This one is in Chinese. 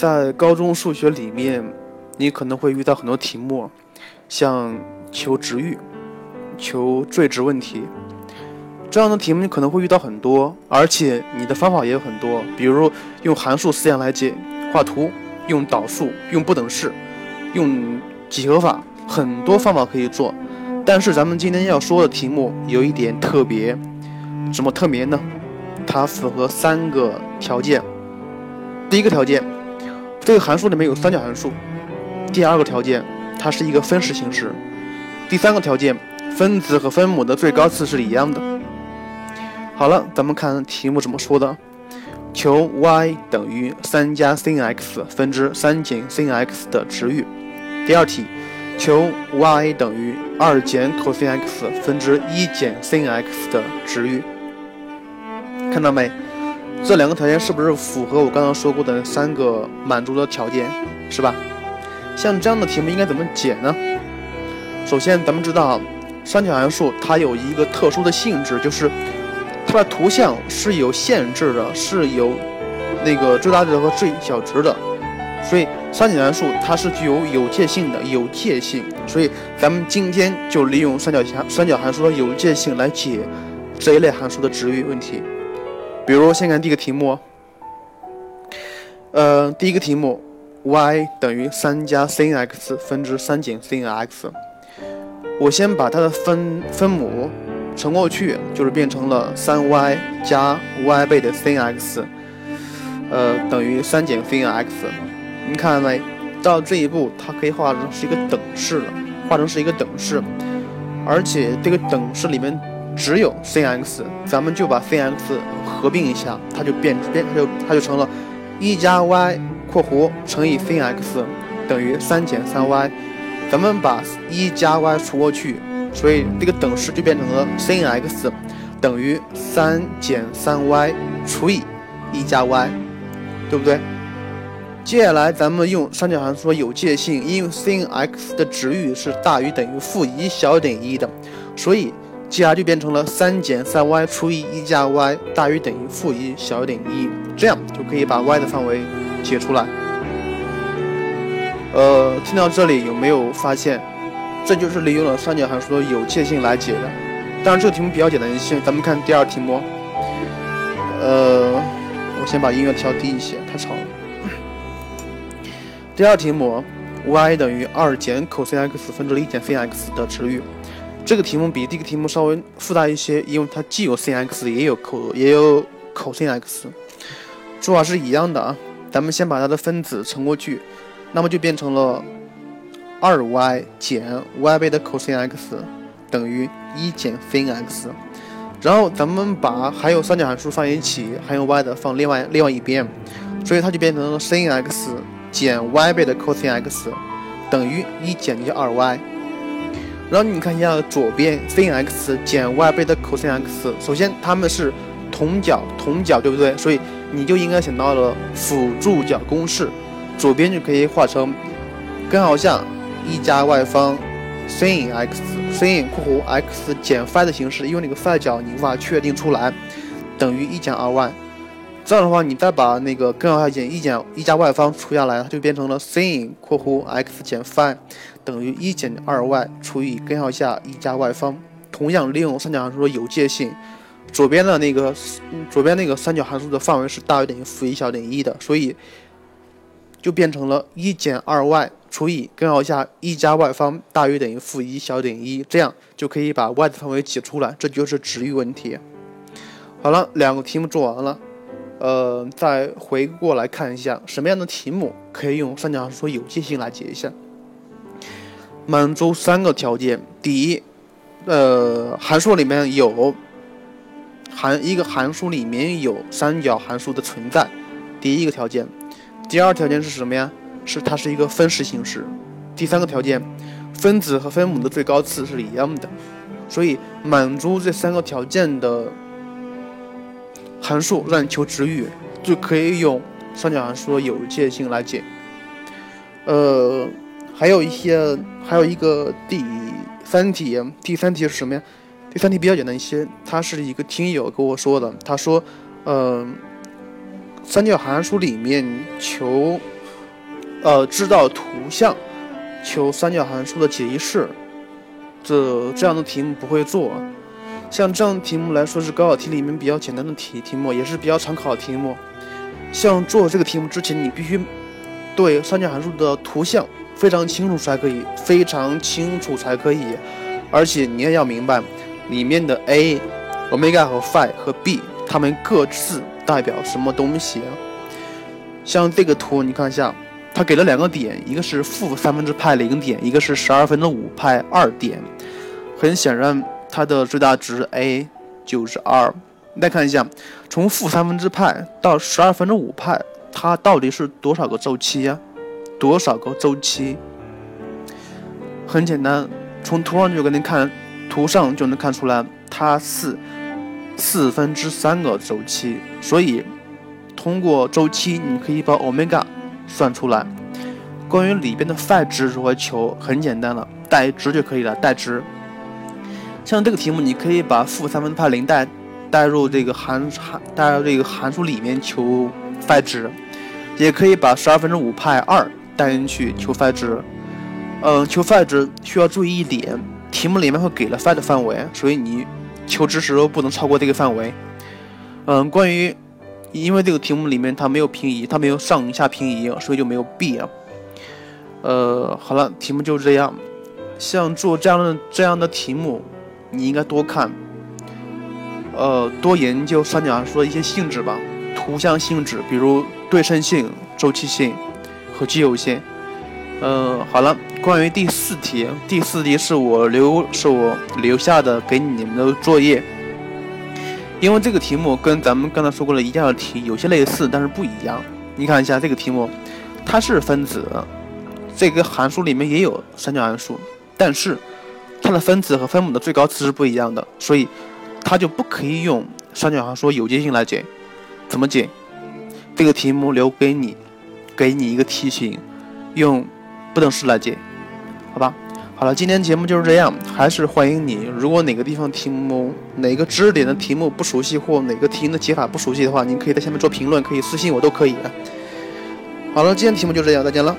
在高中数学里面，你可能会遇到很多题目，像求值域、求最值问题这样的题目，你可能会遇到很多，而且你的方法也有很多，比如用函数思想来解，画图，用导数，用不等式，用几何法，很多方法可以做。但是咱们今天要说的题目有一点特别，怎么特别呢？它符合三个条件。第一个条件，这个函数里面有三角函数；第二个条件，它是一个分式形式；第三个条件，分子和分母的最高次是一样的。好了，咱们看题目怎么说的：求 y 等于三加 sinx 分之三减 sinx 的值域。第二题，求 y 等于二减 cosx 分之一减 sinx 的值域。看到没？这两个条件是不是符合我刚刚说过的三个满足的条件，是吧？像这样的题目应该怎么解呢？首先，咱们知道三角函数它有一个特殊的性质，就是它的图像是有限制的，是有那个最大值和最小值的。所以三角函数它是具有有界性的，有界性。所以咱们今天就利用三角函三角函数的有界性来解这一类函数的值域问题。比如，先看第一个题目。呃，第一个题目，y 等于三加 sinx 分之三减 sinx。我先把它的分分母乘过去，就是变成了三 y 加 y 倍的 sinx，呃，等于三减 sinx。你看到没？到这一步，它可以画成是一个等式了，画成是一个等式，而且这个等式里面。只有 sinx，咱们就把 sinx 合并一下，它就变变，它就它就成了一加 y 括弧乘以 sinx 等于三减三 y。咱们把一加 y 除过去，所以这个等式就变成了 sinx 等于三减三 y 除以一加 y，对不对？接下来咱们用三角函数有界性，因为 sinx 的值域是大于等于负一小于等于一的，所以。接下来就变成了三减三 y 除以一加 y 大于等于负一小于等于一，这样就可以把 y 的范围解出来。呃，听到这里有没有发现，这就是利用了三角函数的有界性来解的？当然这个题目比较简单一些，咱们看第二题目。呃，我先把音乐调低一些，太吵了。第二题目，y 等于二减 cosx 分之一减 sinx 的值域。这个题目比第一个题目稍微复杂一些，因为它既有 sinx 也有 co 也有 cosx，做法是一样的啊。咱们先把它的分子乘过去，那么就变成了二 y 减 y 倍的 cosx 等于一减 sinx。然后咱们把还有三角函数放一起，还有 y 的放另外另外一边，所以它就变成了 sinx 减 y 倍的 cosx 等于一减去二 y。然后你看一下左边 sinx 减 y 倍的 cosx，首先它们是同角同角，对不对？所以你就应该想到了辅助角公式，左边就可以画成根号下一加 y 方 sinx sin 括弧 x 减 phi 的形式，因为那个 phi 角你无法确定出来，等于一减二 y。这样的话，你再把那个根号下减一减一加 y 方除下来，它就变成了 sin 括弧 x 减 phi。等于一减二 y 除以根号下一加 y 方，同样利用三角函数的有界性，左边的那个左边那个三角函数的范围是大于等于负一小于等于一的，所以就变成了一减二 y 除以根号下一加 y 方大于等于负一小于等于一，这样就可以把 y 的范围解出来，这就是值域问题。好了，两个题目做完了，呃，再回过来看一下什么样的题目可以用三角函数有界性来解一下。满足三个条件：第一，呃，函数里面有函一个函数里面有三角函数的存在，第一个条件；第二条件是什么呀？是它是一个分式形式；第三个条件，分子和分母的最高次是一样的。所以满足这三个条件的函数让你求值域，就可以用三角函数的有界性来解。呃。还有一些，还有一个第三题，第三题是什么呀？第三题比较简单一些，它是一个听友跟我说的，他说，嗯，三角函数里面求呃知道图像求三角函数的解析式，这这样的题目不会做。像这样的题目来说是高考题里面比较简单的题题目，也是比较常考的题目。像做这个题目之前，你必须对三角函数的图像非常清楚才可以，非常清楚才可以。而且你也要明白里面的 a、omega 和 phi 和 b，它们各自代表什么东西。像这个图，你看一下，它给了两个点，一个是负三分之派零点，一个是十二分之五派二点。很显然，它的最大值 a 就是二。再看一下，从负三分之派到十二分之五派，它到底是多少个周期呀？多少个周期？很简单，从图上就给你看，图上就能看出来，它是四分之三个周期。所以，通过周期，你可以把欧米伽算出来。关于里边的 phi 值如何求，很简单了，代值就可以了，代值。像这个题目，你可以把负三分派零代。代入这个函函代入这个函数里面求 phi 值，也可以把十二分之五派二带进去求 phi 值。嗯，求 phi 值需要注意一点，题目里面会给了 phi 的范围，所以你求值时候不能超过这个范围。嗯，关于因为这个题目里面它没有平移，它没有上下平移，所以就没有 b 啊。呃，好了，题目就是这样。像做这样的这样的题目，你应该多看。呃，多研究三角函数的一些性质吧，图像性质，比如对称性、周期性和奇偶性。嗯，好了，关于第四题，第四题是我留是我留下的给你们的作业，因为这个题目跟咱们刚才说过的一样的题有些类似，但是不一样。你看一下这个题目，它是分子，这个函数里面也有三角函数，但是它的分子和分母的最高值是不一样的，所以。它就不可以用三角函数有界性来解，怎么解？这个题目留给你，给你一个题型，用不等式来解，好吧？好了，今天节目就是这样，还是欢迎你。如果哪个地方题目、哪个知识点的题目不熟悉，或哪个题型的解法不熟悉的话，您可以在下面做评论，可以私信我都可以。好了，今天题目就这样，再见了。